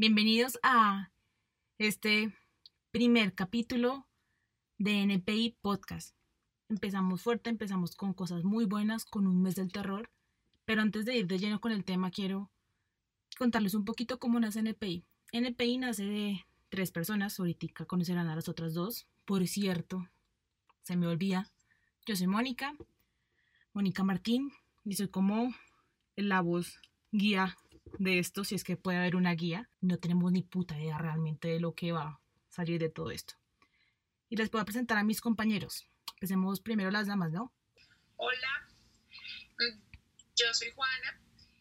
Bienvenidos a este primer capítulo de NPI Podcast. Empezamos fuerte, empezamos con cosas muy buenas, con un mes del terror, pero antes de ir de lleno con el tema quiero contarles un poquito cómo nace NPI. NPI nace de tres personas, ahorita conocerán a las otras dos. Por cierto, se me olvida, yo soy Mónica, Mónica Martín, y soy como la voz guía de esto, si es que puede haber una guía. No tenemos ni puta idea realmente de lo que va a salir de todo esto. Y les puedo presentar a mis compañeros. Empecemos primero las damas, ¿no? Hola, yo soy Juana.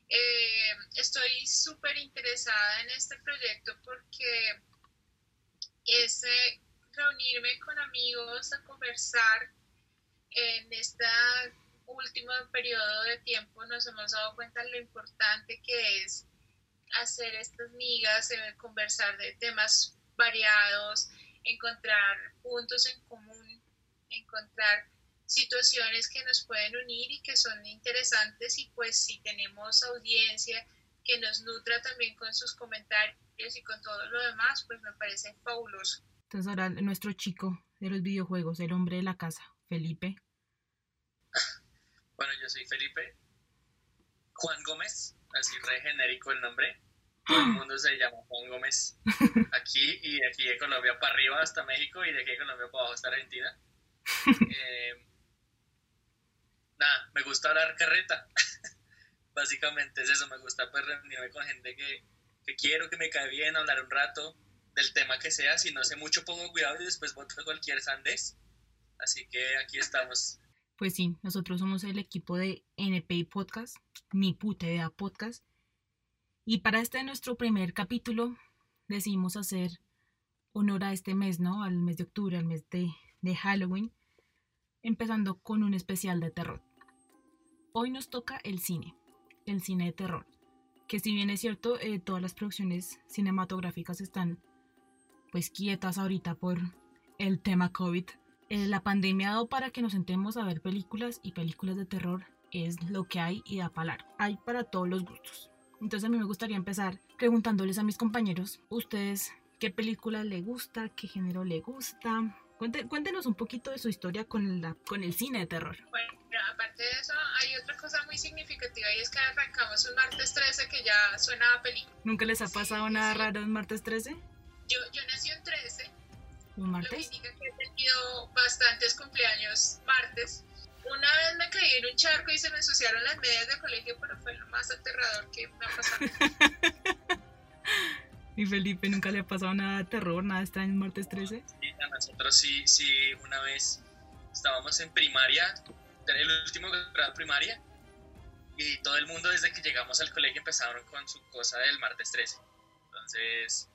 Eh, estoy súper interesada en este proyecto porque es eh, reunirme con amigos a conversar en este último periodo de tiempo nos hemos dado cuenta de lo importante que es hacer estas migas, eh, conversar de temas variados, encontrar puntos en común, encontrar situaciones que nos pueden unir y que son interesantes y pues si tenemos audiencia que nos nutra también con sus comentarios y con todo lo demás, pues me parece fabuloso. Entonces ahora nuestro chico de los videojuegos, el hombre de la casa, Felipe. Bueno, yo soy Felipe Juan Gómez, así re genérico el nombre. Todo el mundo se llama Juan Gómez. Aquí y de aquí de Colombia para arriba hasta México y de aquí de Colombia para abajo hasta Argentina. Eh, nada, me gusta hablar carreta. Básicamente es eso, me gusta pues reunirme con gente que, que quiero, que me cae bien, hablar un rato del tema que sea. Si no sé mucho pongo cuidado y después voto cualquier sandés. Así que aquí estamos. Pues sí, nosotros somos el equipo de NPI Podcast, ni puta idea podcast. Y para este nuestro primer capítulo decidimos hacer honor a este mes, ¿no? Al mes de octubre, al mes de, Halloween, empezando con un especial de terror. Hoy nos toca el cine, el cine de terror, que si bien es cierto, eh, todas las producciones cinematográficas están pues quietas ahorita por el tema COVID. Eh, la pandemia ha dado para que nos sentemos a ver películas y películas de terror es lo que hay y da palar. Hay para todos los gustos. Entonces a mí me gustaría empezar preguntándoles a mis compañeros, ustedes, ¿qué película le gusta? ¿Qué género le gusta? Cuéntenos un poquito de su historia con, la, con el cine de terror. Bueno, aparte de eso, hay otra cosa muy significativa y es que arrancamos un martes 13 que ya suena a película. ¿Nunca les ha pasado nada raro en martes 13? Yo, yo nací un 13. ¿Un martes? Lo que significa que he tenido bastantes cumpleaños martes. Una vez me caí en un charco y se me ensuciaron las medias de colegio, pero fue lo más aterrador que me ha pasado. ¿Y Felipe nunca le ha pasado nada de terror, nada extraño en martes 13? Sí, a nosotros sí, sí, una vez estábamos en primaria, el último grado de primaria, y todo el mundo desde que llegamos al colegio empezaron con su cosa del martes 13. Entonces,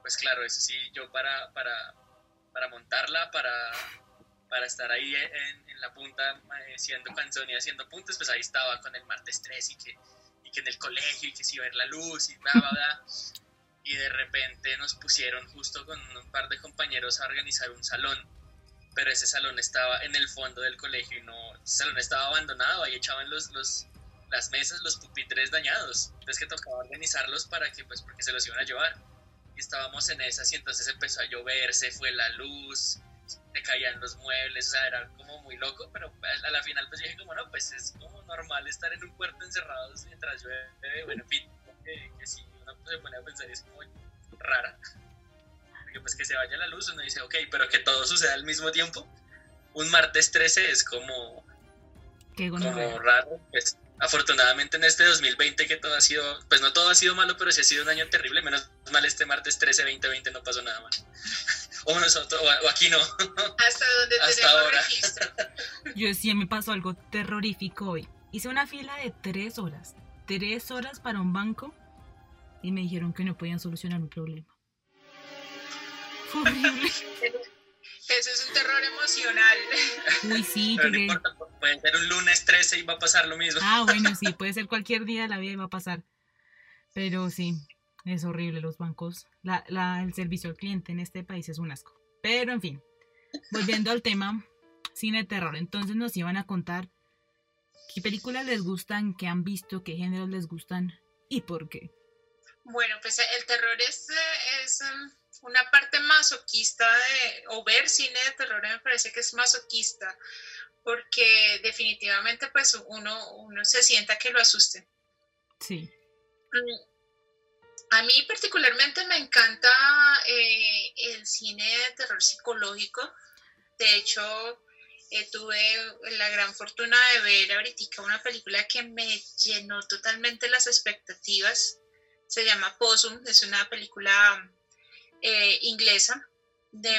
pues claro, eso sí, yo para, para, para montarla, para, para estar ahí en, en la punta, eh, siendo canzón y haciendo puntos, pues ahí estaba con el martes 13 y que, y que en el colegio y que si ver la luz y bla, bla, bla. Y de repente nos pusieron justo con un par de compañeros a organizar un salón, pero ese salón estaba en el fondo del colegio y no, ese salón estaba abandonado, ahí echaban los, los, las mesas, los pupitres dañados, entonces que tocaba organizarlos para que, pues, porque se los iban a llevar. Estábamos en esas y entonces empezó a llover, se fue la luz, se caían los muebles, o sea, era como muy loco, pero a la final pues dije como no, pues es como normal estar en un cuarto encerrados mientras llueve, bueno, en fin, que, que si uno se pone a pensar es como rara, porque pues que se vaya la luz, uno dice, ok, pero que todo suceda al mismo tiempo, un martes 13 es como, Qué como raro, pues afortunadamente en este 2020 que todo ha sido, pues no todo ha sido malo, pero sí ha sido un año terrible, menos mal este martes 13, 2020 no pasó nada malo. O nosotros, o, o aquí no. Hasta donde Hasta tenemos ahora. registro. Yo sí me pasó algo terrorífico hoy. Hice una fila de tres horas. Tres horas para un banco y me dijeron que no podían solucionar mi problema. Horrible. Eso es un terror emocional. Uy, sí, Pero no importa, puede ser un lunes 13 y va a pasar lo mismo. Ah, bueno, sí, puede ser cualquier día de la vida y va a pasar. Pero sí, es horrible los bancos. La, la- el servicio al cliente en este país es un asco. Pero en fin, volviendo al tema, cine terror. Entonces nos iban a contar qué películas les gustan, qué han visto, qué géneros les gustan y por qué. Bueno, pues el terror es, es um, una parte masoquista de, o ver cine de terror me parece que es masoquista, porque definitivamente pues uno, uno se sienta que lo asuste. Sí. Mm, a mí particularmente me encanta eh, el cine de terror psicológico. De hecho, eh, tuve la gran fortuna de ver ahorita una película que me llenó totalmente las expectativas. Se llama Possum, es una película eh, inglesa de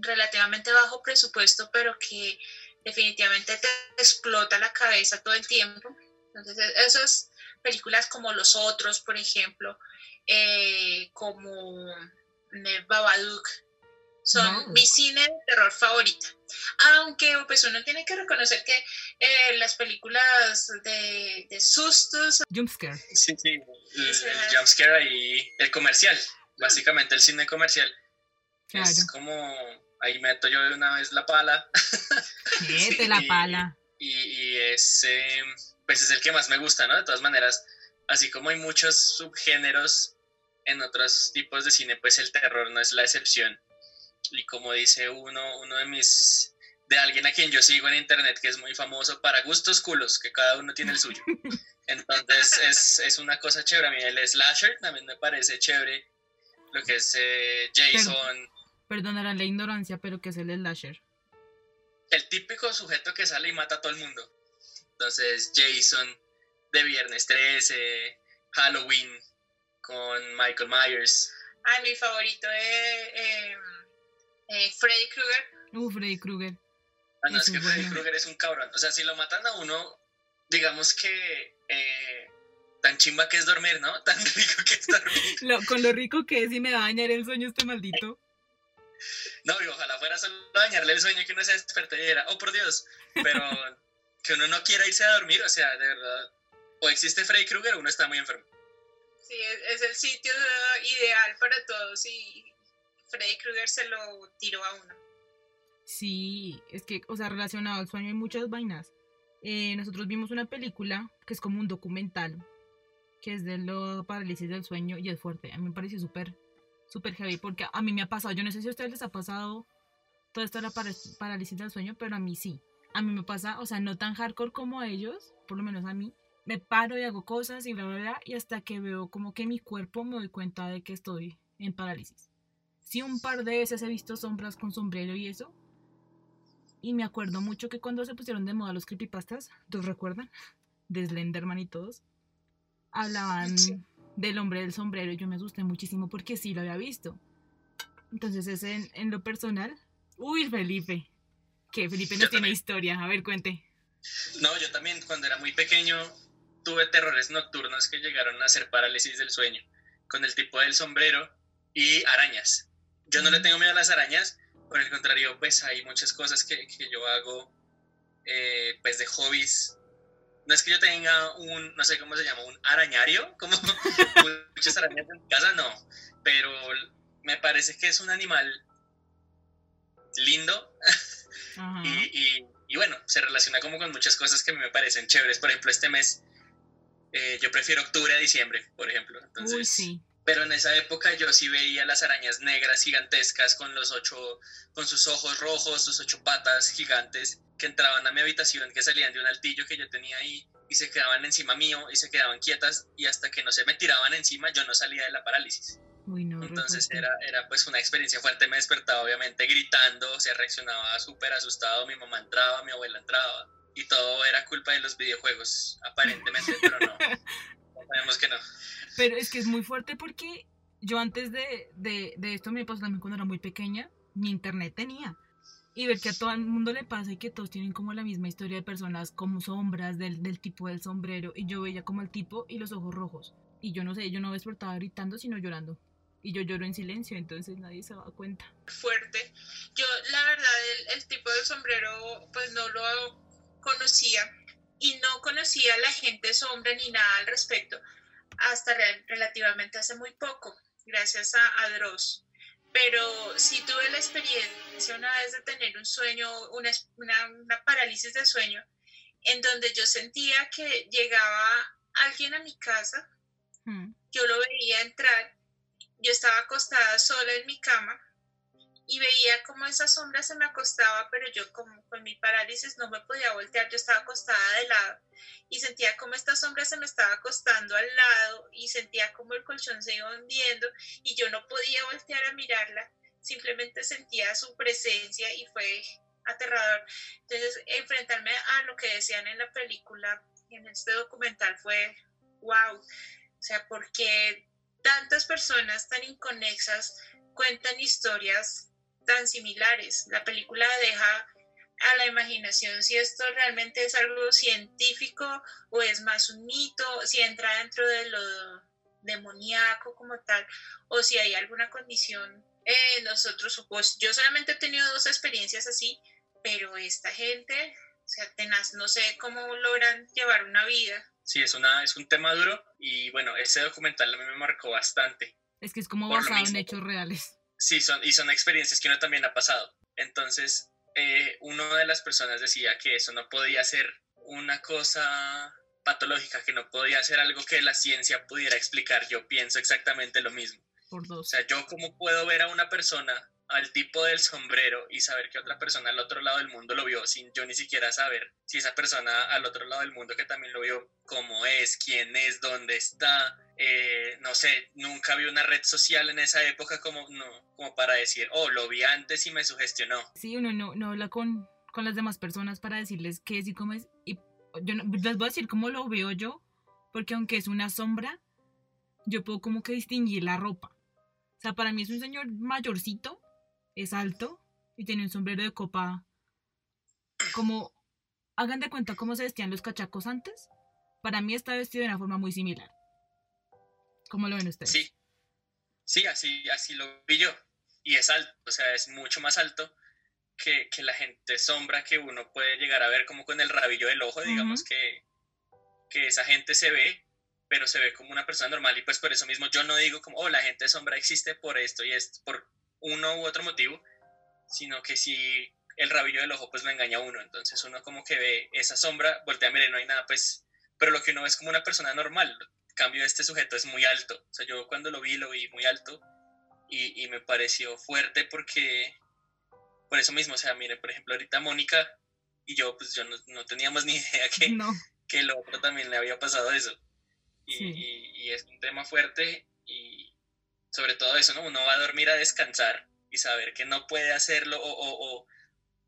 relativamente bajo presupuesto, pero que definitivamente te explota la cabeza todo el tiempo. Entonces, esas películas como Los Otros, por ejemplo, eh, como Babadook, son mi cine de terror favorita. Aunque pues uno tiene que reconocer que eh, las películas de, de sustos... Jumpscare. Sí, sí, el, jumpscare ahí, el comercial, básicamente el cine comercial. Es como, ahí meto yo de una vez la pala. Mete la pala. Y, y es, pues es el que más me gusta, ¿no? De todas maneras, así como hay muchos subgéneros en otros tipos de cine, pues el terror no es la excepción. Y como dice uno, uno de mis, de alguien a quien yo sigo en internet, que es muy famoso para gustos culos, que cada uno tiene el suyo. Entonces es, es una cosa chévere. A mí el slasher también me parece chévere. Lo que es eh, Jason. Perdonarán la ignorancia, pero ¿qué es el slasher? El típico sujeto que sale y mata a todo el mundo. Entonces Jason, de Viernes 13, Halloween con Michael Myers. Ay, mi favorito es eh, eh, Freddy Krueger. Uh, Freddy Krueger. Ah, no, es, que Freddy Krueger es un cabrón. O sea, si lo matan a uno, digamos que eh, tan chimba que es dormir, ¿no? Tan rico que es dormir. con lo rico que es y me va a dañar el sueño este maldito. No, y ojalá fuera solo dañarle el sueño que uno se despertara. Oh, por Dios. Pero que uno no quiera irse a dormir, o sea, de verdad, o existe Freddy Krueger o uno está muy enfermo. Sí, es, el sitio ideal para todos y Freddy Krueger se lo tiró a uno. Sí, es que, o sea, relacionado al sueño hay muchas vainas. Eh, nosotros vimos una película que es como un documental, que es de lo parálisis del sueño y es fuerte. A mí me pareció súper, súper heavy porque a mí me ha pasado, yo no sé si a ustedes les ha pasado todo esto de la parálisis del sueño, pero a mí sí a mí me pasa, o sea, no tan hardcore como a ellos, por lo menos a mí. Me paro y hago cosas y bla, bla, bla, y hasta que veo como que mi cuerpo me doy cuenta de que estoy en parálisis. Sí, un par de veces he visto sombras con sombrero y eso. Y me acuerdo mucho que cuando se pusieron de moda los creepypastas, ¿todos recuerdan? De Slenderman y todos. Hablaban del hombre del sombrero y yo me asusté muchísimo porque sí lo había visto. Entonces es en, en lo personal. Uy, Felipe, que Felipe no tiene historia. A ver, cuente. No, yo también cuando era muy pequeño tuve terrores nocturnos que llegaron a hacer parálisis del sueño, con el tipo del sombrero y arañas. Yo no le tengo miedo a las arañas, por el contrario, pues hay muchas cosas que, que yo hago, eh, pues de hobbies. No es que yo tenga un, no sé cómo se llama, un arañario, como muchas arañas en casa, no, pero me parece que es un animal lindo y, y, bueno, se relaciona como con muchas cosas que me parecen chéveres. Por ejemplo, este mes eh, yo prefiero octubre a diciembre, por ejemplo. Entonces, sí. Pero en esa época yo sí veía las arañas negras gigantescas con los ocho, con sus ojos rojos, sus ocho patas gigantes que entraban a mi habitación, que salían de un altillo que yo tenía ahí y se quedaban encima mío y se quedaban quietas y hasta que no se me tiraban encima yo no salía de la parálisis. Entonces era, era pues una experiencia fuerte, me despertaba obviamente gritando, se reaccionaba súper asustado, mi mamá entraba, mi abuela entraba y todo era culpa de los videojuegos, aparentemente, pero no, sabemos que no. Pero es que es muy fuerte porque yo antes de, de, de esto me pasó también cuando era muy pequeña, mi internet tenía. Y ver que a todo el mundo le pasa y que todos tienen como la misma historia de personas como sombras del, del tipo del sombrero. Y yo veía como el tipo y los ojos rojos. Y yo no sé, yo no despertaba gritando, sino llorando y yo lloro en silencio, entonces nadie se da cuenta. Fuerte. Yo, la verdad, el, tipo de sombrero, pues no lo conocía y no conocía a la gente sombra ni nada al respecto hasta relativamente hace muy poco, gracias a, a Dross. Pero sí tuve la experiencia una vez de tener un sueño, una, una, una parálisis de sueño, en donde yo sentía que llegaba alguien a mi casa Mm. yo lo veía entrar, yo estaba acostada sola en mi cama y veía como esa sombra se me acostaba, pero yo con mi parálisis no me podía voltear, yo estaba acostada de lado y sentía como esta sombra se me estaba acostando al lado y sentía como el colchón se iba hundiendo y yo no podía voltear a mirarla, simplemente sentía su presencia y fue aterrador. Entonces, enfrentarme a lo que decían en la película, en este documental, fue wow. O sea, porque tantas personas tan inconexas cuentan historias tan similares. La película deja a la imaginación si esto realmente es algo científico o es más un mito, si entra dentro de lo demoníaco como tal, o si hay alguna condición. Eh, nosotros, pues yo solamente he tenido dos experiencias así, pero esta gente, o sea, tenaz, no sé cómo logran llevar una vida. Sí, es, una, es un tema duro y bueno, ese documental a mí me marcó bastante. Es que es como Por basado en hechos reales. Sí, son, y son experiencias que uno también ha pasado. Entonces, eh, una de las personas decía que eso no podía ser una cosa patológica, que no podía ser algo que la ciencia pudiera explicar. Yo pienso exactamente lo mismo. Por O dos. sea, yo cómo puedo ver a una persona al tipo del sombrero y saber que otra persona al otro lado del mundo lo vio sin yo ni siquiera saber si esa persona al otro lado del mundo que también lo vio, cómo es, quién es, dónde está. Eh, no sé, nunca vi una red social en esa época como, no, como para decir, oh, lo vi antes y me sugestionó. Sí, uno no, no habla con, con las demás personas para decirles qué es y cómo es. Y yo no- les voy a decir cómo lo veo yo, porque aunque es una sombra, yo puedo como que distinguir la ropa. O sea, para mí es un señor mayorcito, es alto y tiene un sombrero de copa como... Hagan de cuenta cómo se vestían los cachacos antes. Para mí está vestido de una forma muy similar. ¿Cómo lo ven ustedes? Sí, sí, así, así lo vi yo. Y es alto, o sea, es mucho más alto que, que la gente sombra que uno puede llegar a ver como con el rabillo del ojo, digamos que, que esa gente se ve, pero se ve como una persona normal y pues por eso mismo yo no digo como, oh, la gente sombra existe por esto y esto, por uno u otro motivo, sino que si el rabillo del ojo pues lo engaña a uno, entonces uno como que ve esa sombra, voltea a mirar y no hay nada, pues, pero lo que uno ve es como una persona normal, cambio este sujeto es muy alto, o sea, yo cuando lo vi lo vi muy alto y, y me pareció fuerte porque, por eso mismo, o sea, miren, por ejemplo, ahorita Mónica y yo, pues yo no, no teníamos ni idea que, No. que el otro también le había pasado eso. Y, Sí. y- y es un tema fuerte y sobre todo eso, ¿no? Uno va a dormir a descansar y saber que no puede hacerlo o, o- o-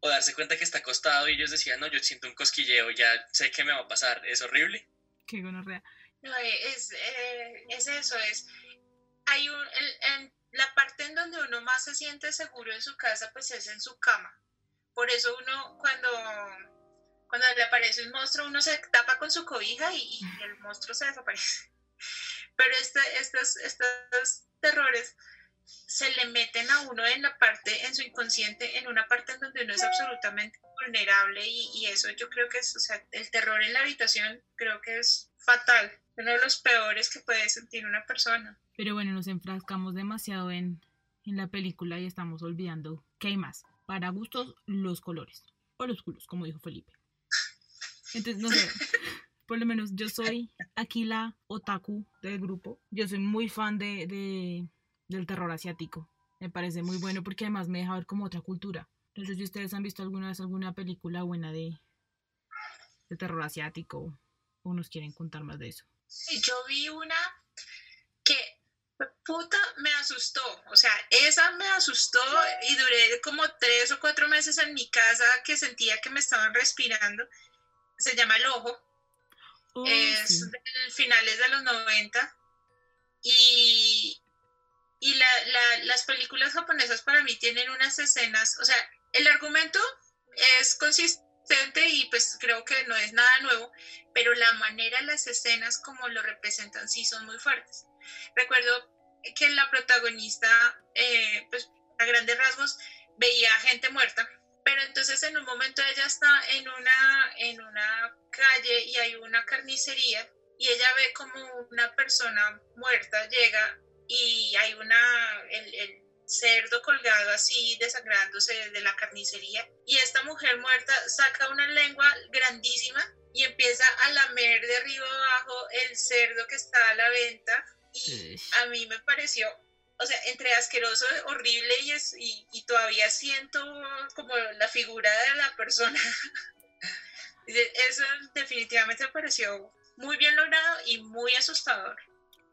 o darse cuenta que está acostado y ellos decían, no, yo siento un cosquilleo, ya sé que me va a pasar, es horrible. Qué gonorrea. No, eh, es, eh, es eso, es... Hay un, el- en la parte en donde uno más se siente seguro en su casa, pues es en su cama. Por eso uno cuando, cuando le aparece un monstruo, uno se tapa con su cobija y, y el monstruo se desaparece. Pero este, estos, estos terrores se le meten a uno en la parte, en su inconsciente, en una parte en donde uno es absolutamente vulnerable y, y eso yo creo que es, o sea, el terror en la habitación creo que es fatal, uno de los peores que puede sentir una persona. Pero bueno, nos enfrascamos demasiado en, en la película y estamos olvidando que hay más. Para gustos, los colores. O los culos, como dijo Felipe. Entonces, no sé. Por lo menos yo soy aquí la otaku del grupo. Yo soy muy fan de, de- del terror asiático. Me parece muy bueno porque además me deja ver como otra cultura. No sé si ustedes han visto alguna vez alguna película buena de, de terror asiático o nos quieren contar más de eso. Yo vi una que puta me asustó, o sea, esa me asustó y duré como tres o cuatro meses en mi casa que sentía que me estaban respirando. Se llama El Ojo, Oh, es sí. de finales de los 90 y, y la- la- las películas japonesas para mí tienen unas escenas, o sea, el argumento es consistente y pues creo que no es nada nuevo, pero la manera, las escenas como lo representan sí son muy fuertes. Recuerdo que la protagonista, eh, pues a grandes rasgos, veía gente muerta, pero entonces en un momento ella está en una, en una calle y hay una carnicería y ella ve como una persona muerta llega y hay una, el, el cerdo colgado así desangrándose de la carnicería y esta mujer muerta saca una lengua grandísima y empieza a lamer de arriba abajo el cerdo que está a la venta y a mí me pareció, o sea, entre asqueroso, horrible y, es, y, todavía siento como la figura de la persona. Eso definitivamente me pareció muy bien logrado y muy asustador.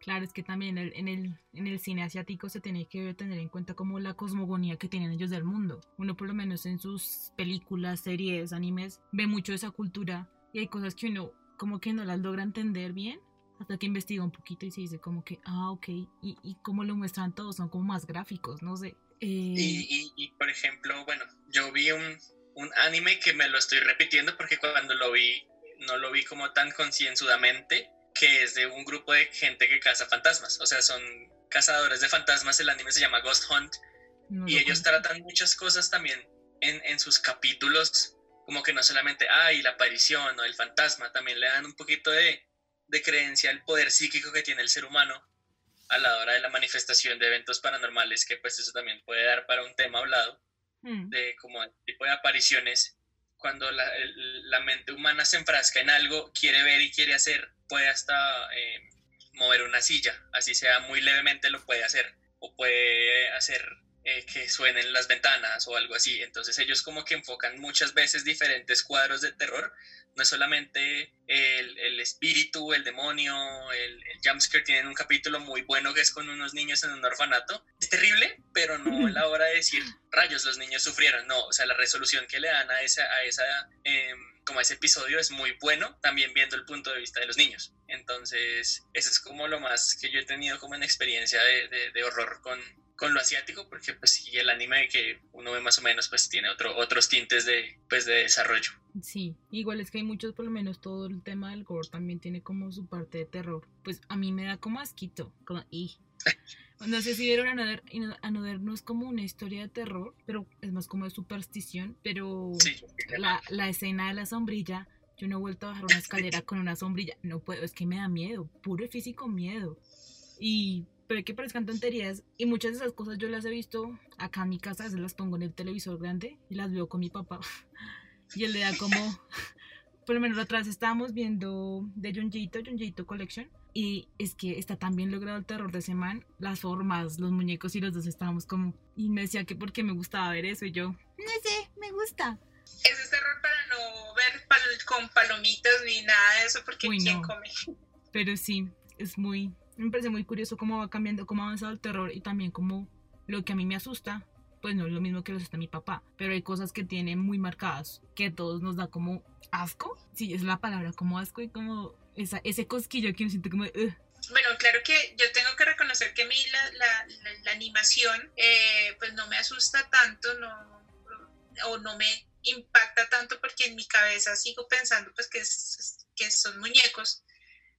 Claro, es que también en el, en el cine asiático se tiene que tener en cuenta como la cosmogonía que tienen ellos del mundo. Uno por lo menos en sus películas, series, animes, ve mucho esa cultura y hay cosas que uno como que no las logra entender bien hasta que investiga un poquito y se dice como que, ah, ok, y, y como lo muestran todos, son como más gráficos, no sé. Eh, y, y, por ejemplo, bueno, yo vi un, un anime que me lo estoy repitiendo porque cuando lo vi no lo vi como tan concienzudamente que es de un grupo de gente que caza fantasmas. O sea, son cazadores de fantasmas. El anime se llama Ghost Hunt. y ellos tratan muchas cosas también en, en, sus capítulos, como que no solamente, ay, la aparición o el fantasma, también le dan un poquito de, de creencia al poder psíquico que tiene el ser humano a la hora de la manifestación de eventos paranormales, que pues eso también puede dar para un tema hablado, mm. de como el tipo de apariciones cuando la, la, mente humana se enfrasca en algo, quiere ver y quiere hacer, puede hasta eh, mover una silla, así sea muy levemente lo puede hacer, o puede hacer eh, que suenen las ventanas o algo así. Entonces ellos como que enfocan muchas veces diferentes cuadros de terror no es solamente el, el espíritu, el demonio, el, el, jumpscare, tienen un capítulo muy bueno que es con unos niños en un orfanato. Es terrible, pero no la hora de decir, rayos, los niños sufrieron, no, o sea, la resolución que le dan a esa, a esa em, como ese episodio es muy bueno, también viendo el punto de vista de los niños. Entonces, eso es como lo más que yo he tenido como en experiencia de, de, de horror con, con lo asiático, porque pues sí, el anime que uno ve más o menos pues tiene otro, otros tintes de, pues, de desarrollo. Sí, igual es que hay muchos, por lo menos todo el tema del gore también tiene como su parte de terror. Pues a mí me da como asquito, como y. No sé si vieron Another, no es como una historia de terror, pero es más como de superstición, pero la, la escena de la sombrilla, yo no he vuelto a bajar una escalera con una sombrilla, no puedo, es que me da miedo, puro físico miedo. Y pero que parezcan tonterías. Y muchas de esas cosas yo las he visto acá en mi casa, se las pongo en el televisor grande y las veo con mi papá. Y él le da como, por lo menos atrás estábamos viendo de Junjito, Junjito Collection. Y es que está tan bien logrado el terror de ese man, las formas, los muñecos y los dos estábamos como... Y me decía que porque me gustaba ver eso y yo, no sé, me gusta. Ese es terror para no ver con palomitas ni nada de eso porque ¿quién come? Pero sí, es muy, me parece muy curioso cómo va cambiando, cómo ha avanzado el terror y también cómo lo que a mí me asusta, pues no es lo mismo que lo asusta mi papá, pero hay cosas que tiene muy marcadas, que a todos nos da como asco, sí, es la palabra, como asco y como esa, ese cosquillo que uno siente como... Bueno, claro que yo tengo que reconocer que a mí la, la, la, animación eh, pues no me asusta tanto, no, o no me impacta tanto porque en mi cabeza sigo pensando pues que, es, que son muñecos.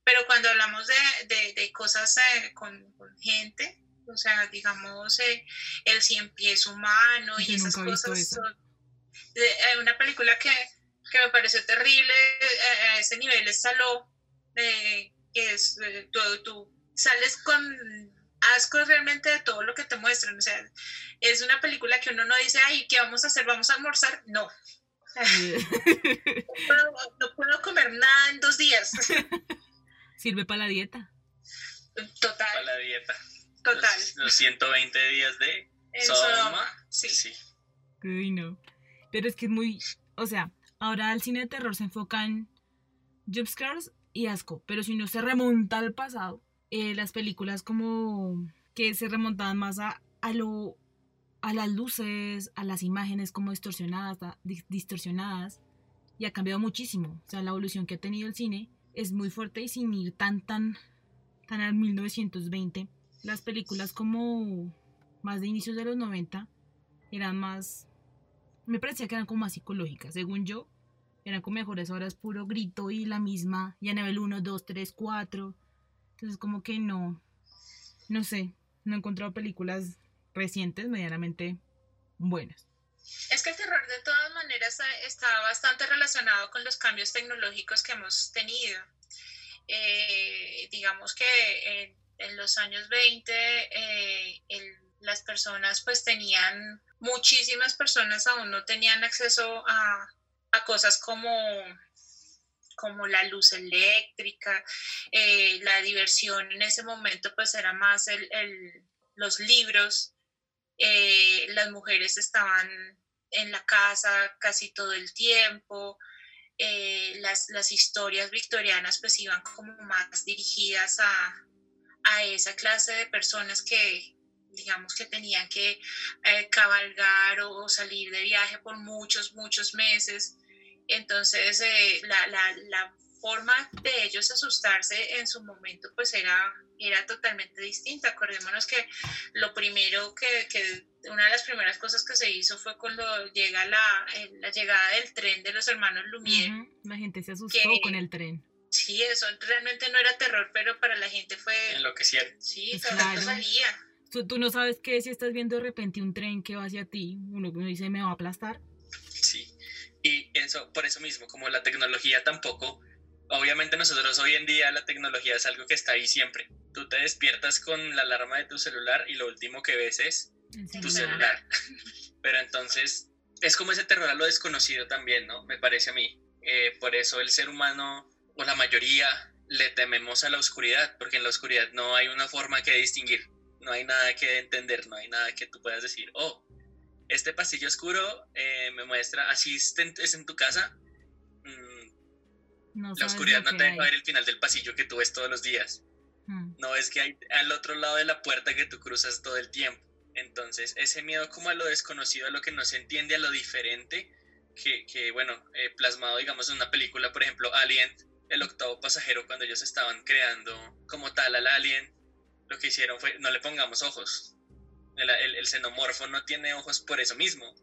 Pero cuando hablamos de, de, cosas eh, con, gente, o sea, digamos, eh, el cien pies humano y esas cosas, hay una película que, que, me pareció terrible a ese nivel es Saló, que es, tú, tú sales con asco realmente de todo lo que te muestran. O sea, es una película que uno no dice, ay, ¿qué vamos a hacer? ¿Vamos a almorzar? No. no, puedo, comer nada en dos días. Sirve para la dieta. Total. Para la dieta. Total. Los, 120 días de Sodoma. Sí. sí. Uy, no. Pero es que es muy. O sea, ahora el cine de terror se enfoca en jumpscares y asco. Pero si no se remonta al pasado, eh, las películas como que se remontaban más a, a lo a las luces, a las imágenes como distorsionadas, distorsionadas, y ha cambiado muchísimo. O sea, la evolución que ha tenido el cine es muy fuerte y sin ir tan, tan, tan al 1920. Las películas como más de inicios de los 90 eran más, me parecía que eran como más psicológicas, según yo. Eran como mejores horas, puro grito y la misma, ya nivel 1, 2, 3, 4. Entonces como que no, no sé, no he encontrado películas recientes medianamente buenas. Es que el terror de todas maneras está bastante relacionado con los cambios tecnológicos que hemos tenido. Eh, digamos que en, los años 20 eh, las personas pues tenían, muchísimas personas aún no tenían acceso a, a cosas como como la luz eléctrica, eh, la diversión en ese momento pues era más el, los libros, eh, las mujeres estaban en la casa casi todo el tiempo, eh, las, las, historias victorianas pues iban como más dirigidas a, a esa clase de personas que digamos que tenían que cabalgar o, salir de viaje por muchos, muchos meses. Entonces, eh, la, la, la, forma de ellos asustarse en su momento, pues era, era totalmente distinta. Acordémonos que lo primero que, que, una de las primeras cosas que se hizo fue cuando llega la, la llegada del tren de los hermanos Lumière. La gente se asustó con el tren. Sí, eso realmente no era terror, pero para la gente fue... Enloquecieron. Sí, pues claro. salía. Tú, tú, no sabes qué si estás viendo de repente un tren que va hacia ti, uno, uno dice, me va a aplastar. Sí, y eso, por eso mismo, como la tecnología tampoco, obviamente nosotros hoy en día la tecnología es algo que está ahí siempre. Tú te despiertas con la alarma de tu celular y lo último que ves es tu celular. Pero entonces es como ese terror a lo desconocido también, ¿no? Me parece a mí. Eh, por eso el ser humano, o la mayoría, le tememos a la oscuridad, porque en la oscuridad no hay una forma que distinguir, no hay nada que entender, no hay nada que tú puedas decir, oh, este pasillo oscuro eh, me muestra, así es en tu casa, mm, la oscuridad no te deja ver el final del pasillo que tú ves todos los días. Hmm. No es que hay al otro lado de la puerta que tú cruzas todo el tiempo. Entonces, ese miedo como a lo desconocido, a lo que no se entiende, a lo diferente, que, que bueno, eh, plasmado, digamos, en una película, por ejemplo, Alien, el octavo pasajero, cuando ellos estaban creando como tal al alien, lo que hicieron fue, no le pongamos ojos, el, xenomorfo no tiene ojos por eso mismo.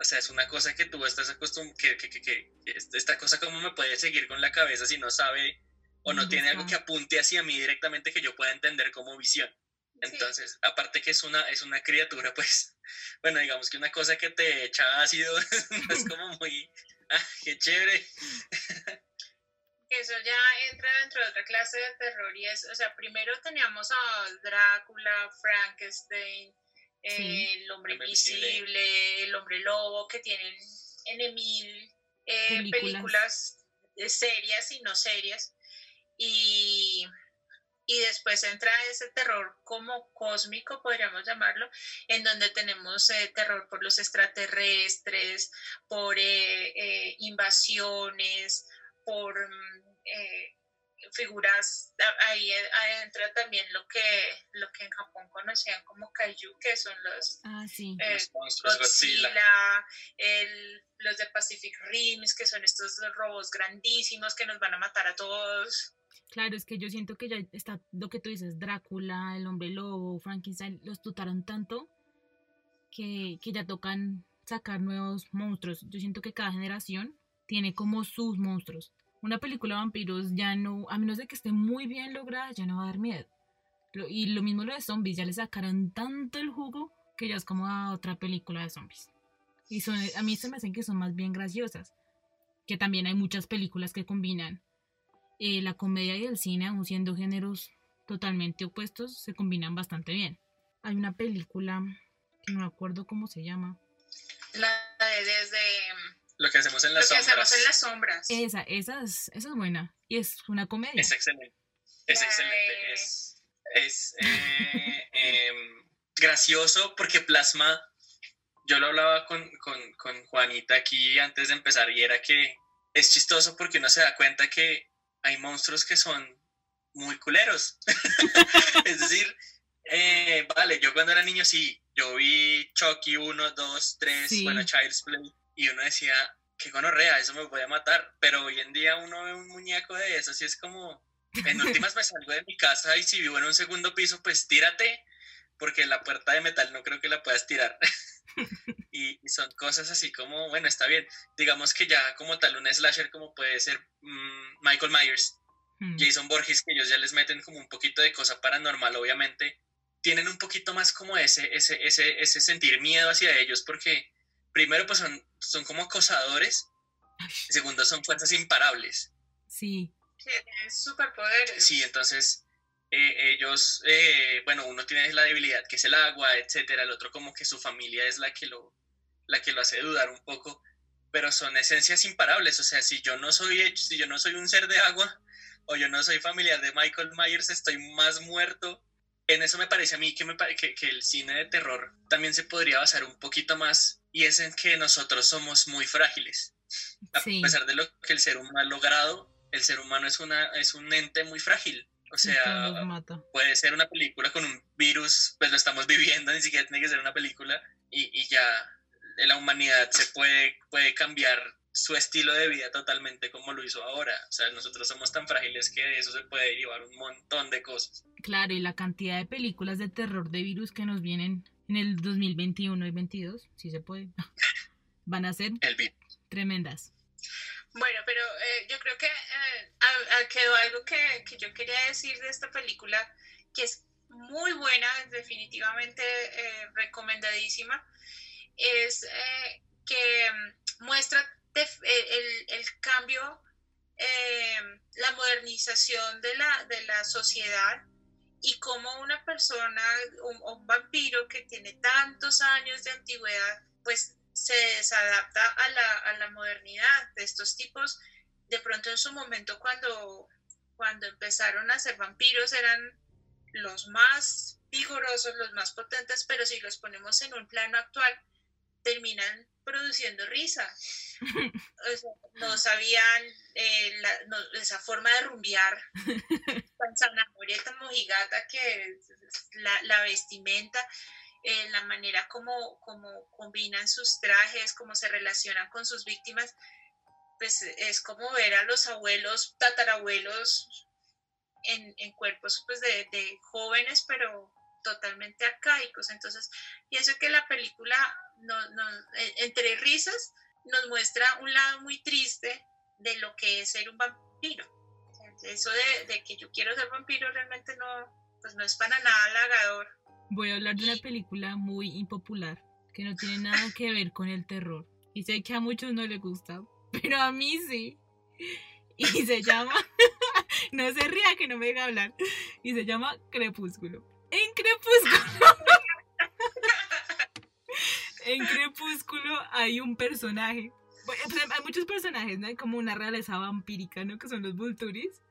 O sea, es una cosa que tú estás acostumbrado, que, que, que, esta cosa como me puede seguir con la cabeza si no sabe o no tiene algo que apunte hacia mí directamente que yo pueda entender como visión. Entonces, aparte que es una, es una criatura, pues, bueno, digamos que una cosa que te echa ácido es como muy, ah, qué chévere. Eso ya entra dentro de otra clase de terror y es, o sea, primero teníamos a Drácula, Frankenstein, el hombre invisible, el hombre lobo, que tienen en mil eh, películas. serias y no serias. Y, después entra ese terror como cósmico, podríamos llamarlo, en donde tenemos eh, terror por los extraterrestres, por eh, invasiones, por mm, figuras, ahí entra también lo que, lo que en Japón conocían como kaiju, que son los, ah, eh, monstruos Godzilla, los de Pacific Rims, que son estos robos grandísimos que nos van a matar a todos. Claro, es que yo siento que ya está lo que tú dices, Drácula, el hombre lobo, Frankenstein, los tutaron tanto que, que ya tocan sacar nuevos monstruos. Yo siento que cada generación tiene como sus monstruos una película de vampiros ya no, a menos de que esté muy bien lograda, ya no va a dar miedo. y lo mismo lo de zombies, ya le sacaron tanto el jugo que ya es como a otra película de zombies. Y son, a mí se me hacen que son más bien graciosas. Que también hay muchas películas que combinan eh, la comedia y el cine, aun siendo géneros totalmente opuestos, se combinan bastante bien. Hay una película que no me acuerdo cómo se llama. La de desde lo que hacemos en las sombras. Lo que hacemos en las sombras. Esa, esa es, esa es buena. Y es una comedia. Es excelente. Es excelente. Es, es eh, em, gracioso porque plasma. Yo lo hablaba con, con, con Juanita aquí antes de empezar y era que es chistoso porque uno se da cuenta que hay monstruos que son muy culeros. es decir, eh, vale, yo cuando era niño sí, yo vi Chucky 1, 2, 3, bueno, Child's Play y uno decía, qué gonorrea, eso me puede matar, pero hoy en día uno ve un muñeco de eso, así es como, en últimas me salgo de mi casa y si vivo en un segundo piso, pues tírate, porque la puerta de metal no creo que la puedas tirar. y, son cosas así como, bueno, está bien, digamos que ya como tal un slasher como puede ser mm, Michael Myers, hmm. Jason Borges, que ellos ya les meten como un poquito de cosa paranormal, obviamente, tienen un poquito más como ese, ese, ese, ese sentir miedo hacia ellos porque primero pues son, son como acosadores, segundo son fuerzas imparables. Sí. Sí, tienen superpoderes. Sí, entonces eh, ellos, eh, bueno, uno tiene la debilidad que es el agua, etcétera, el otro como que su familia es la que lo, la que lo hace dudar un poco, pero son esencias imparables. O sea, si yo no soy, si yo no soy un ser de agua o yo no soy familiar de Michael Myers, estoy más muerto. En eso me parece a mí que, me, que, que el cine de terror también se podría basar un poquito más y es en que nosotros somos muy frágiles. A pesar de lo que el ser humano ha logrado, el ser humano es, una, es un ente muy frágil. O sea, puede ser una película con un virus, pues lo estamos viviendo, ni siquiera tiene que ser una película y, y ya la humanidad se puede, puede cambiar su estilo de vida totalmente como lo hizo ahora. O sea, nosotros somos tan frágiles que de eso se puede derivar un montón de cosas. Claro, y la cantidad de películas de terror de virus que nos vienen en el 2021 y 2022, si se puede, van a ser tremendas. Bueno, pero eh, yo creo que eh, quedó algo que, que, yo quería decir de esta película, que es muy buena, definitivamente eh, recomendadísima es eh, que mm, muestra el, el, cambio, eh, la modernización de la, de la sociedad y cómo una persona, un, un, vampiro que tiene tantos años de antigüedad, pues se desadapta a la, a la modernidad de estos tipos. De pronto en su momento cuando, cuando empezaron a ser vampiros eran los más vigorosos, los más potentes, pero si los ponemos en un plano actual, terminan produciendo risa. no sabían eh, esa forma de rumbear tan zanahoria, tan mojigata que la, la vestimenta, eh, la manera como, como combinan sus trajes, cómo se relacionan con sus víctimas, pues es como ver a los abuelos, tatarabuelos en, en cuerpos pues de, de jóvenes, pero totalmente arcaicos. Entonces, pienso que la película no, eh, entre risas, nos muestra un lado muy triste de lo que es ser un vampiro. Eso de, que yo quiero ser vampiro realmente no, pues no es para nada halagador. Voy a hablar de una película muy impopular que no tiene nada que ver con el terror. Y sé que a muchos no les gusta, pero a mí sí. Y se llama, no se ría que no me deja hablar, y se llama Crepúsculo. En Crepúsculo en Crepúsculo hay un personaje. Pues, hay muchos personajes, ¿no? Hay como una realeza vampírica, ¿no? Que son los Vulturis.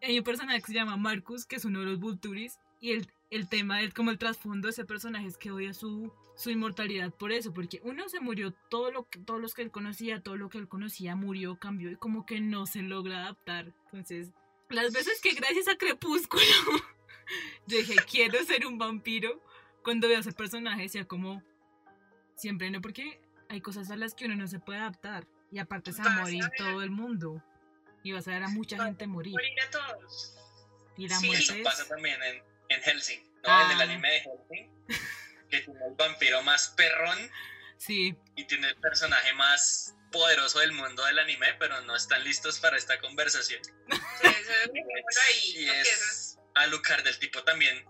Hay un personaje que se llama Marcus, que es uno de los Vulturis. Y el, el tema, el, como el trasfondo de ese personaje es que odia su, su inmortalidad por eso. Porque uno se murió, todo lo que, todos los que él conocía, todo lo que él conocía murió, cambió y como que no se logra adaptar. Entonces, las veces que gracias a Crepúsculo yo dije, quiero ser un vampiro, cuando veo a ese personaje decía como Siempre no, porque hay cosas a las que uno no se puede adaptar. Y aparte se va a morir todo el mundo. Y vas a ver a mucha gente morir. Morir a todos. Y la sí. Eso pasa también en, en Helsing, ¿no? En el ah. anime de Helsing. Que tiene el vampiro más perrón. Sí. Y tiene el personaje más poderoso del mundo del anime, pero no están listos para esta conversación. Sí, eso es y es Alucard del tipo también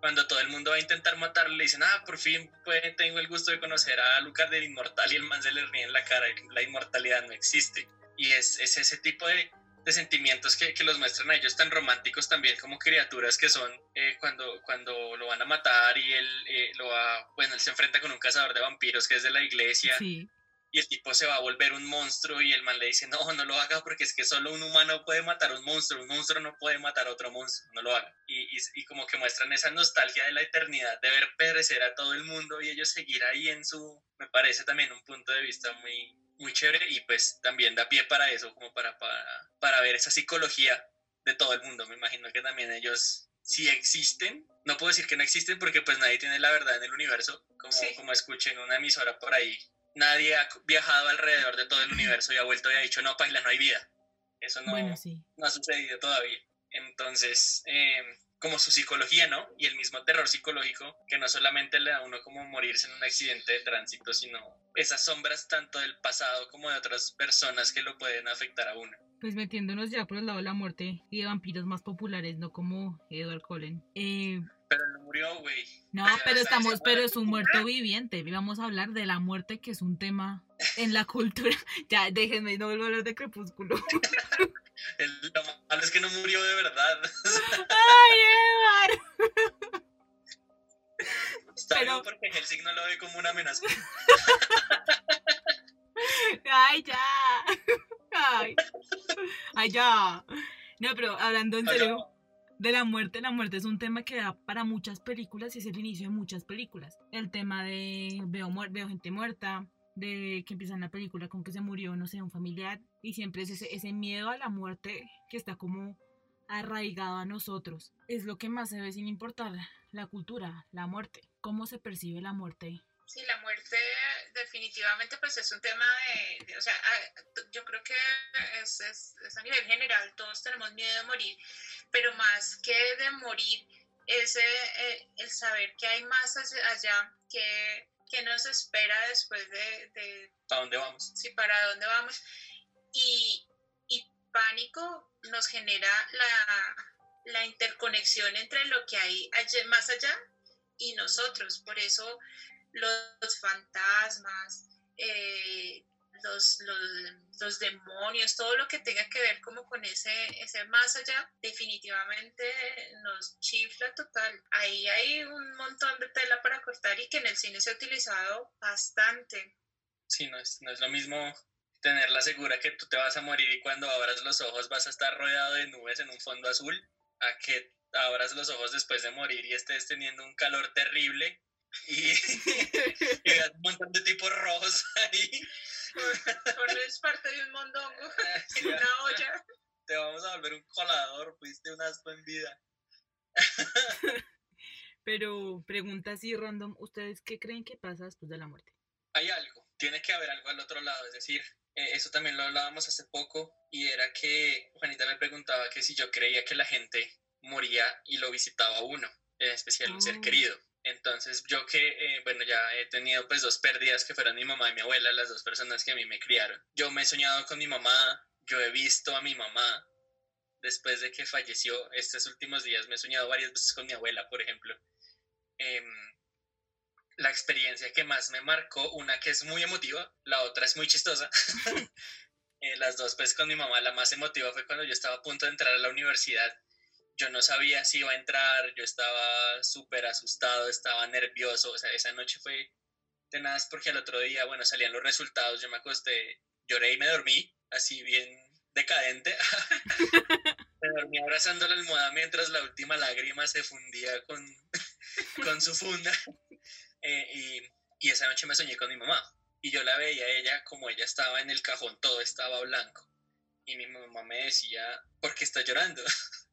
cuando todo el mundo va a intentar matarlo, le dicen, ah, por fin pues, tengo el gusto de conocer a Lucar del Inmortal y el man se le ríe en la cara, la inmortalidad no existe. Y es, es ese tipo de, de sentimientos que, que, los muestran a ellos tan románticos también como criaturas que son eh, cuando, cuando lo van a matar y él, eh, lo va, bueno, él se enfrenta con un cazador de vampiros que es de la iglesia. Sí y el tipo se va a volver un monstruo y el man le dice, no, no lo haga porque es que solo un humano puede matar a un monstruo, un monstruo no puede matar a otro monstruo, no lo haga. Y, y, como que muestran esa nostalgia de la eternidad, de ver perecer a todo el mundo y ellos seguir ahí en su, me parece también un punto de vista muy, muy chévere y pues también da pie para eso, como para, para, para ver esa psicología de todo el mundo. Me imagino que también ellos si existen, no puedo decir que no existen porque pues nadie tiene la verdad en el universo, como, como escuché en una emisora por ahí nadie ha viajado alrededor de todo el universo y ha vuelto y ha dicho, no, Paila, no hay vida. Eso no, no ha sucedido todavía. Entonces, em, como su psicología, ¿no? Y el mismo terror psicológico, que no solamente le da a uno como morirse en un accidente de tránsito, sino esas sombras tanto del pasado como de otras personas que lo pueden afectar a uno. Pues metiéndonos ya por el lado de la muerte y de vampiros más populares, no como Edward Cullen. Eh, pero no murió, güey. No, pero estamos, pero es un muerto viviente. Vamos a hablar de la muerte, que es un tema en la cultura. Ya, déjenme, no vuelvo a hablar de Crepúsculo. El, lo malo es que no murió de verdad. ¡Ay, Edward! Está pero... bien porque Helsing no lo ve como una amenaza. Ay, ya. Ay. Ay, ya. No, pero hablando en serio de la muerte, la muerte es un tema que da para muchas películas y es el inicio de muchas películas. El tema de veo, veo gente muerta, de que empieza la película con que se murió, no sé, un familiar, y siempre es ese, ese miedo a la muerte que está como arraigado a nosotros. Es lo que más se ve sin importar la cultura, la muerte. ¿Cómo se percibe la muerte? Sí, la muerte definitivamente pues es un tema de, o sea, yo creo que es, es, es, a nivel general, todos tenemos miedo de morir, pero más que de morir es eh, el saber que hay más allá, que, que nos espera después de, de... ¿Para dónde vamos? Sí, para dónde vamos. Y, y pánico nos genera la, la interconexión entre lo que hay más allá y nosotros. Por eso los fantasmas, eh, los, los, demonios, todo lo que tenga que ver como con ese, ese más allá, definitivamente nos chifla total. Ahí hay un montón de tela para cortar y que en el cine se ha utilizado bastante. Sí, no es, no es lo mismo tenerla segura que tú te vas a morir y cuando abras los ojos vas a estar rodeado de nubes en un fondo azul, a que abras los ojos después de morir y estés teniendo un calor terrible y, y un montón de tipos rojos ahí. es parte de un mondongo, en una olla. Te vamos a volver un colador, fuiste un asco en vida. Pero pregunta así random, ¿ustedes qué creen que pasa después de la muerte? Hay algo, tiene que haber algo al otro lado, es decir, eh, eso también lo hablábamos hace poco y era que Juanita me preguntaba que si yo creía que la gente moría y lo visitaba uno, en especial un ser oh. querido. Entonces yo que, eh, bueno, ya he tenido pues dos pérdidas que fueron mi mamá y mi abuela, las dos personas que a mí me criaron. Yo me he soñado con mi mamá, yo he visto a mi mamá después de que falleció. Estos últimos días me he soñado varias veces con mi abuela, por ejemplo. Em, la experiencia que más me marcó, una que es muy emotiva, la otra es muy chistosa. Eh, las dos pues con mi mamá, la más emotiva fue cuando yo estaba a punto de entrar a la universidad yo no sabía si iba a entrar, yo estaba súper asustado, estaba nervioso, o sea, esa noche fue tenaz porque al otro día, bueno, salían los resultados, yo me acosté, lloré y me dormí, así bien decadente. me dormí abrazando la almohada mientras la última lágrima se fundía con, con su funda. Eh, y, y esa noche me soñé con mi mamá y yo la veía a ella como ella estaba en el cajón, todo estaba blanco. Y mi mamá me decía, ¿por qué está llorando?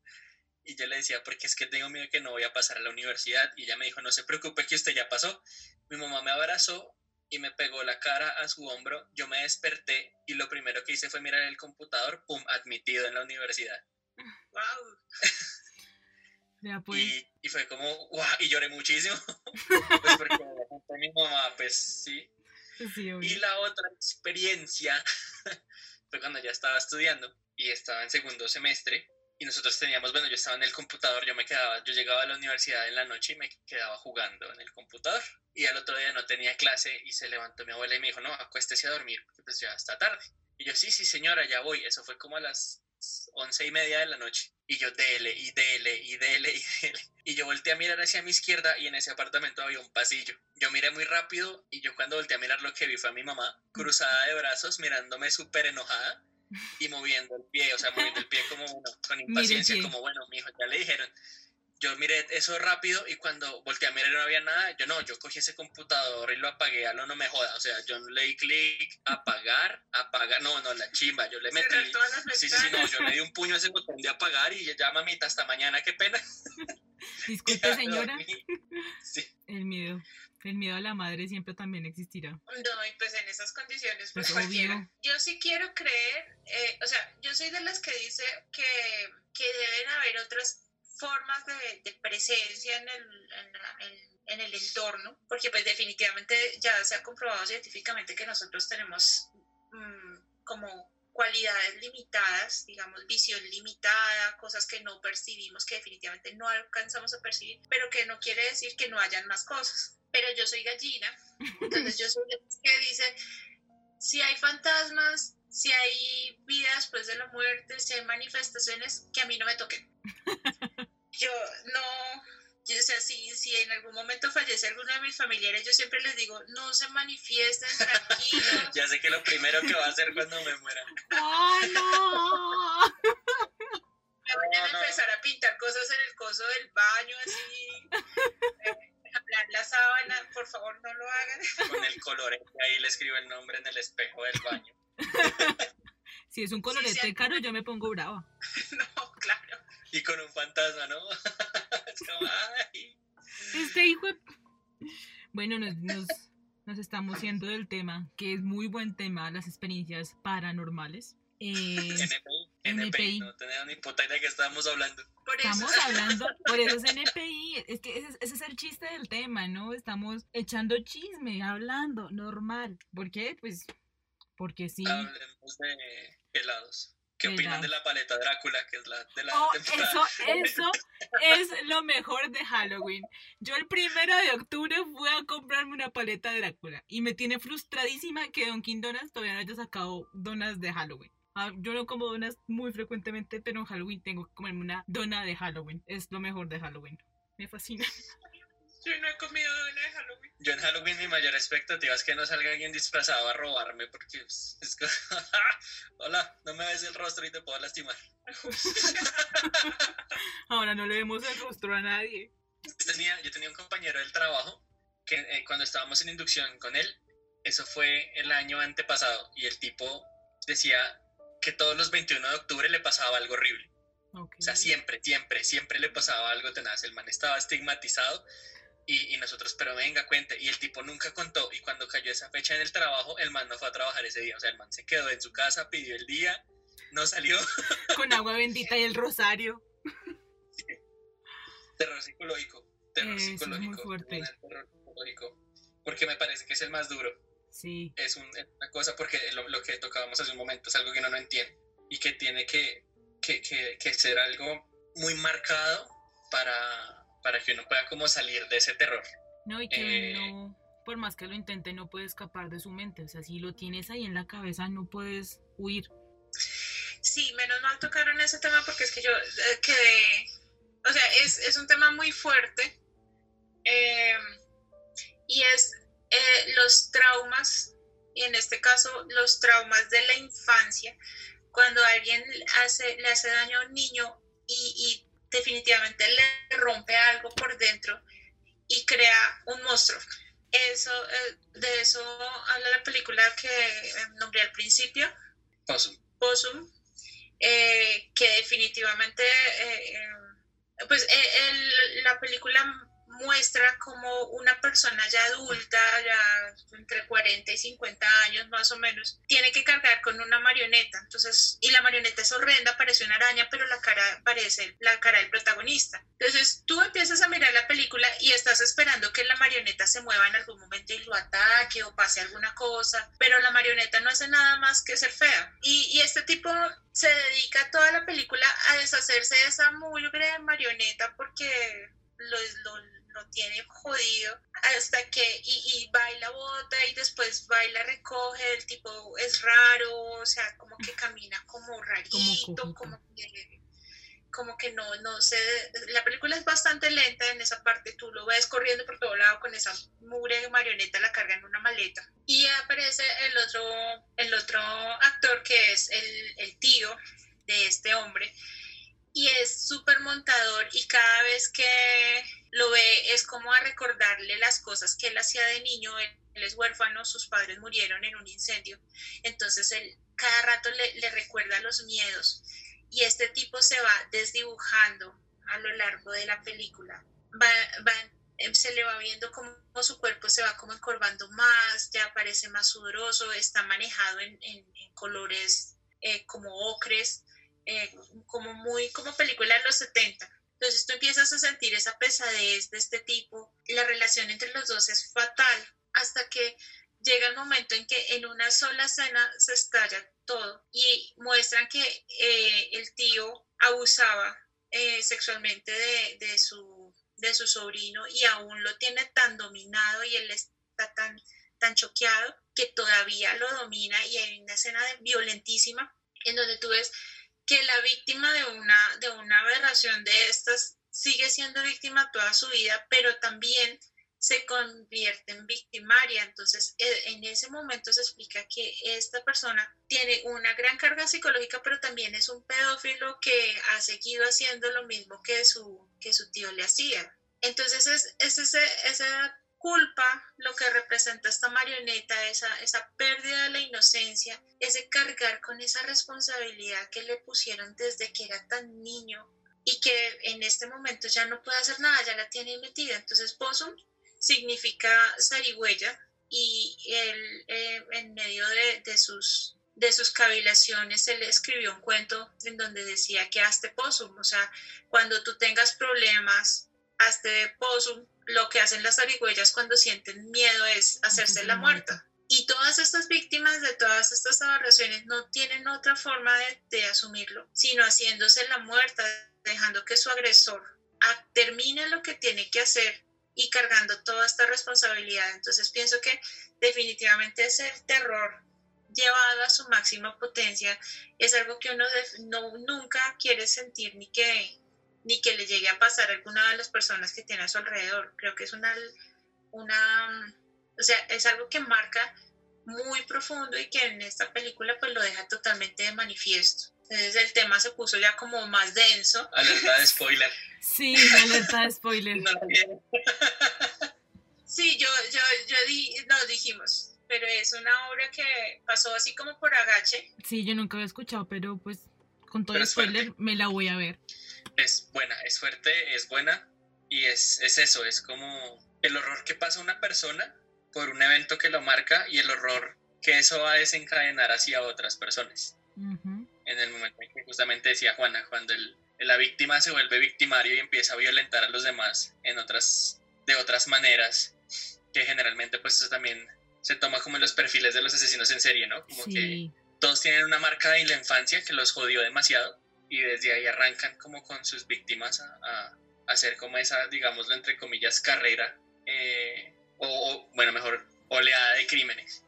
Y yo le decía, porque es que tengo miedo que no voy a pasar a la universidad. Y ella me dijo, no se preocupe que usted ya pasó. Mi mamá me abrazó y me pegó la cara a su hombro. Yo me desperté y lo primero que hice fue mirar el computador, pum, admitido en la universidad. ¡Wow! Pues. y, y, fue como, ¡wow! Y lloré muchísimo. pues porque mi mamá, pues sí. y la otra experiencia fue cuando ya estaba estudiando y estaba en segundo semestre y nosotros teníamos, bueno, yo estaba en el computador, yo me quedaba, yo llegaba a la universidad en la noche y me quedaba jugando en el computador. Y al otro día no tenía clase y se levantó mi abuela y me dijo, no, acuéstese a dormir, porque pues ya está tarde. Y yo, sí, sí, señora, ya voy. Eso fue como a las once y media de la noche. Y yo, dele, y dele, y dele, y dele. Y yo volteé a mirar hacia mi izquierda y en ese apartamento había un pasillo. Yo miré muy rápido y yo cuando volteé a mirar lo que vi fue a mi mamá, cruzada de brazos, mirándome súper enojada y moviendo el pie, o sea, moviendo el pie como uno, con impaciencia, como bueno, mi hijo, ya le dijeron. Yo miré eso rápido y cuando volteé a mirar no había nada, yo no, yo cogí ese computador y lo apagué, a lo no me joda, o sea, yo le di clic, apagar, apagar, no, no, la chimba, yo le metí, sí, sí, sí, no, yo le di un puño a ese botón de apagar y ya mamita, hasta mañana, qué pena. Disculpe, señora. Sí. El miedo. El miedo a la madre siempre también existirá. No, y pues en esas condiciones, pues, pues cualquiera. Yo sí quiero creer, eh, o sea, yo soy de las que dice que, que deben haber otras formas de, de presencia en el, en, en, el entorno, porque pues definitivamente ya se ha comprobado científicamente que nosotros tenemos mmm, como cualidades limitadas, digamos, visión limitada, cosas que no percibimos, que definitivamente no alcanzamos a percibir, pero que no quiere decir que no hayan más cosas. Pero yo soy gallina, entonces yo soy la que dice, si hay fantasmas, si hay vida después de la muerte, si hay manifestaciones, que a mí no me toquen. Yo no, o sea, si, si en algún momento fallece alguno de mis familiares, yo siempre les digo, no se manifiesten tranquilos. ya sé que lo primero que va a hacer cuando me muera. ¡Oh, no! Me vayan a empezar a pintar cosas en el coso del baño, así. Sábana, por favor, no lo hagan. Con el colorete ahí le escribo el nombre en el espejo del baño. Si es un colorete sí. caro, yo me pongo brava. No, claro. Y con un fantasma, ¿no? Es como, ay. Este hijo de... Bueno, nos, nos, nos estamos yendo del tema, que es muy buen tema, las experiencias paranormales. Eh, NPI, NPI, NPI. no tenía ni puta idea de qué estábamos hablando. Por eso. Estamos hablando, por eso es NPI, es que ese, ese es el chiste del tema, ¿no? Estamos echando chisme, hablando, normal. ¿Por qué? Pues porque sí. Hablemos de helados. ¿Qué opinan Helados. de la paleta Drácula, que es la de la Oh, eso, eso es lo mejor de Halloween. Yo el primero de octubre fui a comprarme una paleta Drácula y me tiene frustradísima que Dunkin' Donuts todavía no haya sacado donas de Halloween. Ah, yo no como donas muy frecuentemente, pero en Halloween tengo que comerme una dona de Halloween. Es lo mejor de Halloween. Me fascina. Yo no he comido una de Halloween. Yo en Halloween mi mayor expectativa es que no salga alguien disfrazado a robarme porque es, es como, hola, no me ves el rostro y te puedo lastimar. Ahora no le vemos el rostro a nadie. Yo tenía, yo tenía un compañero del trabajo que eh, cuando estábamos en inducción con él, eso fue el año antepasado y el tipo decía que todos los 21 de octubre le pasaba algo horrible. Ok. O sea, siempre, siempre, siempre le pasaba algo tenaz. El man estaba estigmatizado y, y nosotros, pero venga, cuente. Y el tipo nunca contó. Y cuando cayó esa fecha en el trabajo, el man no fue a trabajar ese día. O sea, el man se quedó en su casa, pidió el día, no salió. Con agua bendita y el rosario. terror psicológico. Terror Eso es psicológico. muy fuerte. terror psicológico. Porque me parece que es el más duro. Sí. Es, un- es una cosa, porque lo, lo que tocábamos hace un momento es algo que uno no entiende. Y que tiene que, que, que, que ser algo muy marcado para, para que uno pueda como salir de ese terror. No, y que Eh. no, por más que lo intente, no puede escapar de su mente. O sea, si lo tienes ahí en la cabeza, no puedes huir. Sí, menos mal tocaron ese tema porque es que yo eh, quedé, o sea, es, es un tema muy fuerte eh, y es eh, los traumas, y en este caso los traumas de la infancia, cuando alguien hace, le hace daño a un niño y, y definitivamente le rompe algo por dentro y crea un monstruo. Eso, eh, de eso habla la película que nombré al principio, Possum. Possum, eh, que definitivamente, eh, pues el- la película muestra como una persona ya adulta, ya entre 40 y 50 años más o menos, tiene que cargar con una marioneta. Entonces, y la marioneta es horrenda, parece una araña, pero la cara parece la cara del protagonista. Entonces, tú empiezas a mirar la película y estás esperando que la marioneta se mueva en algún momento y lo ataque o pase alguna cosa, pero la marioneta no hace nada más que ser fea. Y, y este tipo se dedica toda la película a deshacerse de esa mugre marioneta porque lo, lo- lo tiene jodido hasta que y, y va y la bota y después va y la recoge, el tipo es raro, o sea, como que camina como rarito, cojito. como que como que no, no sé, la película es bastante lenta en esa parte, tú lo ves corriendo por todo lado con esa mugre marioneta, la carga en una maleta. Y aparece el otro, el otro actor que es el, el tío de este hombre y es súper montador y cada vez que lo ve es como a recordarle las cosas que él hacía de niño, él, es huérfano, sus padres murieron en un incendio, entonces él cada rato le, recuerda los miedos y este tipo se va desdibujando a lo largo de la película. Va, va- em, se le va viendo como su cuerpo se va como encorvando más, ya parece más sudoroso, está manejado en colores eh, como ocres, eh, como muy como película de los 70. Entonces tú empiezas a sentir esa pesadez de este tipo, la relación entre los dos es fatal, hasta que llega el momento en que en una sola escena se estalla todo y muestran que eh, el tío abusaba eh, sexualmente de, de su, de su sobrino y aún lo tiene tan dominado y él está tan, tan choqueado que todavía lo domina y hay una escena de- violentísima en donde tú ves que la víctima de una, de una aberración de estas sigue siendo víctima toda su vida, pero también se convierte en victimaria. Entonces, e, en ese momento se explica que esta persona tiene una gran carga psicológica, pero también es un pedófilo que ha seguido haciendo lo mismo que su, que su tío le hacía. Entonces, es, es ese, esa culpa lo que representa esta marioneta, esa, esa pérdida de la inocencia, ese cargar con esa responsabilidad que le pusieron desde que era tan niño y que en este momento ya no puede hacer nada, ya la tiene metida. Entonces, Possum significa zarigüeya y él eh, en medio de, de, sus de sus cavilaciones él escribió un cuento en donde decía que hazte possum, o sea, cuando tú tengas problemas, hazte possum, lo que hacen las zarigüeyas cuando sienten miedo es hacerse la muerta. Y todas estas víctimas de todas estas aberraciones no tienen otra forma de, de asumirlo, sino haciéndose la muerta, dejando que su agresor termine lo que tiene que hacer y cargando toda esta responsabilidad. Entonces pienso que definitivamente ese terror llevado a su máxima potencia es algo que uno no, nunca quiere sentir ni que, ni que le llegue a pasar a alguna de las personas que tiene a su alrededor. Creo que es una, una, o sea, es algo que marca muy profundo y que en esta película pues lo deja totalmente de manifiesto. Entonces el tema se puso ya como más denso. Alerta de spoiler. Sí, alerta de spoiler. sí, yo, yo, yo di, nos dijimos, pero es una obra que pasó así como por agache. Sí, yo nunca había escuchado, pero pues con todo el spoiler me la voy a ver. Es buena, es fuerte, es buena y es, es eso, es como el horror que pasa una persona por un evento que lo marca y el horror que eso va a desencadenar hacia otras personas. En el momento en que justamente decía Juana, cuando el, la víctima se vuelve victimario y empieza a violentar a los demás en otras, de otras maneras, que generalmente pues eso también se toma como en los perfiles de los asesinos en serie, ¿no? Como que todos tienen una marca de la infancia que los jodió demasiado y desde ahí arrancan como con sus víctimas a, hacer como esa, digámoslo entre comillas, carrera eh, o, bueno, mejor, oleada de crímenes.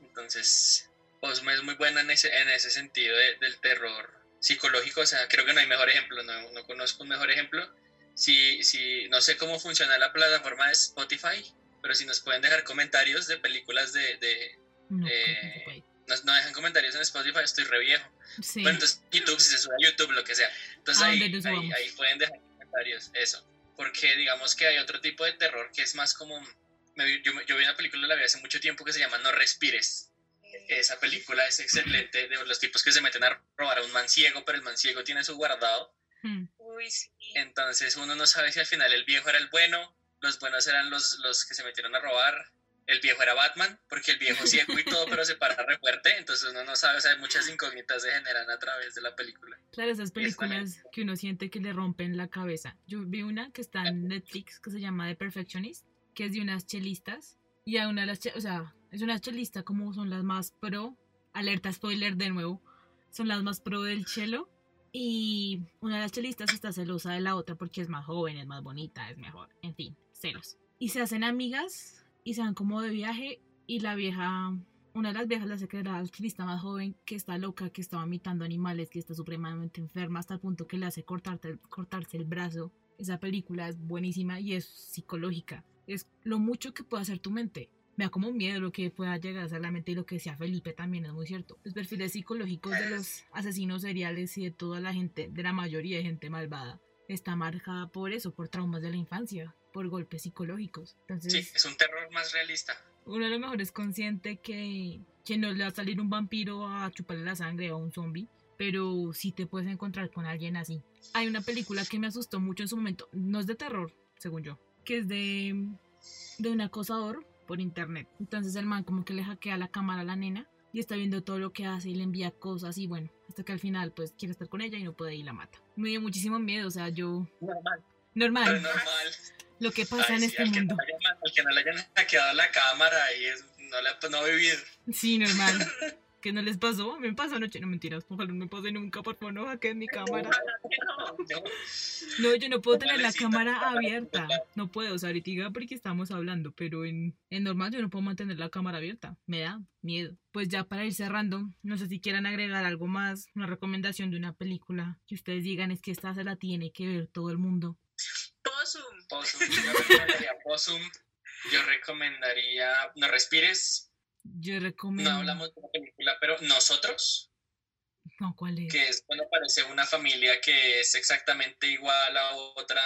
Entonces, Osmo es muy buena en ese, en ese sentido del terror psicológico, o sea, creo que no hay mejor ejemplo, no, no conozco un mejor ejemplo. Si, si, no sé cómo funciona la plataforma de Spotify, pero si nos pueden dejar comentarios de películas de... de no, eh, no, dejan comentarios en Spotify, estoy re viejo. Sí. Bueno, entonces YouTube, si se sube a YouTube, lo que sea. Entonces ahí, ahí, ahí, pueden dejar comentarios, eso. Porque digamos que hay otro tipo de terror que es más como... yo, yo vi una película, la vi hace mucho tiempo, que se llama No Respires esa película es excelente, de los tipos que se meten a robar a un man ciego, pero el man ciego tiene su guardado. Hmm. Entonces uno no sabe si al final el viejo era el bueno, los buenos eran los, los que se metieron a robar, el viejo era Batman, porque el viejo ciego y todo, pero se para re fuerte, entonces uno no sabe, o sea, muchas incógnitas se generan a través de la película. Claro, esas películas que uno siente que le rompen la cabeza. Yo vi una que está en Netflix que se llama The Perfectionist, que es de unas chelistas, y a una de las, o sea, es una chelista como son las más pro, alerta spoiler de nuevo, son las más pro del chelo. Y una de las chelistas está celosa de la otra porque es más joven, es más bonita, es mejor, en fin, celos. Y se hacen amigas y se van como de viaje y la vieja, una de las viejas, la que era la chelista más joven, que está loca, que está vomitando animales, que está supremamente enferma hasta el punto que le hace cortarte, cortarse el brazo. Esa película es buenísima y es psicológica. Es lo mucho que puede hacer tu mente me da como miedo lo que pueda llegar a ser la mente y lo que sea Felipe también es muy cierto. Los perfiles psicológicos de los asesinos seriales y de toda la gente, de la mayoría de gente malvada, está marcada por eso, por traumas de la infancia, por golpes psicológicos. Entonces, sí, es un terror más realista. Uno a lo mejor es consciente que, que no le va a salir un vampiro a chuparle la sangre a un zombie, pero sí te puedes encontrar con alguien así. Hay una película que me asustó mucho en su momento, no es de terror, según yo, que es de, de un acosador por internet. Entonces el man como que le hackea la cámara a la nena y está viendo todo lo que hace y le envía cosas y bueno, hasta que al final pues quiere estar con ella y no puede y la mata. Me dio muchísimo miedo, o sea, yo... Normal. Normal. normal. Lo que pasa en este mundo. Que no, le hayan hackeado la cámara y no, le, no vivir. Sí, normal. ¿Qué no les pasó? Me pasó anoche, no mentiras, ojalá no me pase nunca, por favor, no hackeen mi cámara. No, yo no puedo tener la cámara abierta, no puedo, o sea, ahorita porque estamos hablando, pero en, en normal yo no puedo mantener la cámara abierta, me da miedo. Pues ya para ir cerrando, no sé si quieran agregar algo más, una recomendación de una película que ustedes digan es que esta se la tiene que ver todo el mundo Possum. Possum, yo recomendaría Possum. Yo recomendaría No Respires. Yo recomiendo. No hablamos de la película, pero Nosotros, No, ¿cuál es? que es cuando aparece una familia que es exactamente igual a otra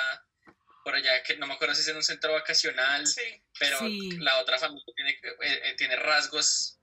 por allá, que no me acuerdo si es en un centro vacacional, Sí. pero Sí. la otra familia tiene, eh, eh, tiene rasgos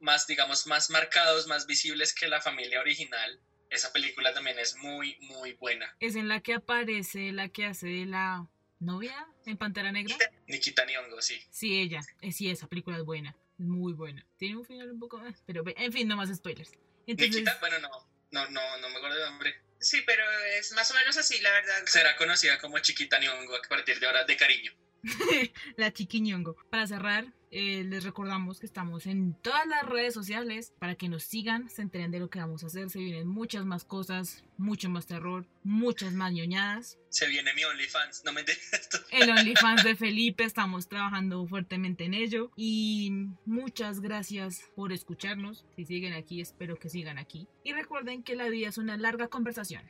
más, digamos, más marcados, más visibles que la familia original. Esa película también es muy, muy buena. Es en la que aparece la que hace de la novia en Pantera Negra. Nikita Nyong'o, sí. Sí, ella. Eh, sí, esa película es buena. Es muy buena. Tiene un final un poco... eh, Pero ve- en fin, no más spoilers. Entonces, Nikita, bueno, no, no, no, no me acuerdo el nombre. Sí, pero es más o menos así, la verdad. Será conocida como Chiquita Nyong'o a partir de ahora de cariño. la chiquiñongo. Para cerrar, eh, les recordamos que estamos en todas las redes sociales para que nos sigan, se enteren de lo que vamos a hacer. Se vienen muchas más cosas, mucho más terror, muchas más ñoñadas. Se viene mi OnlyFans, no me entiendes. El OnlyFans de Felipe, estamos trabajando fuertemente en ello. Y muchas gracias por escucharnos. Si siguen aquí, espero que sigan aquí. Y recuerden que la vida es una larga conversación.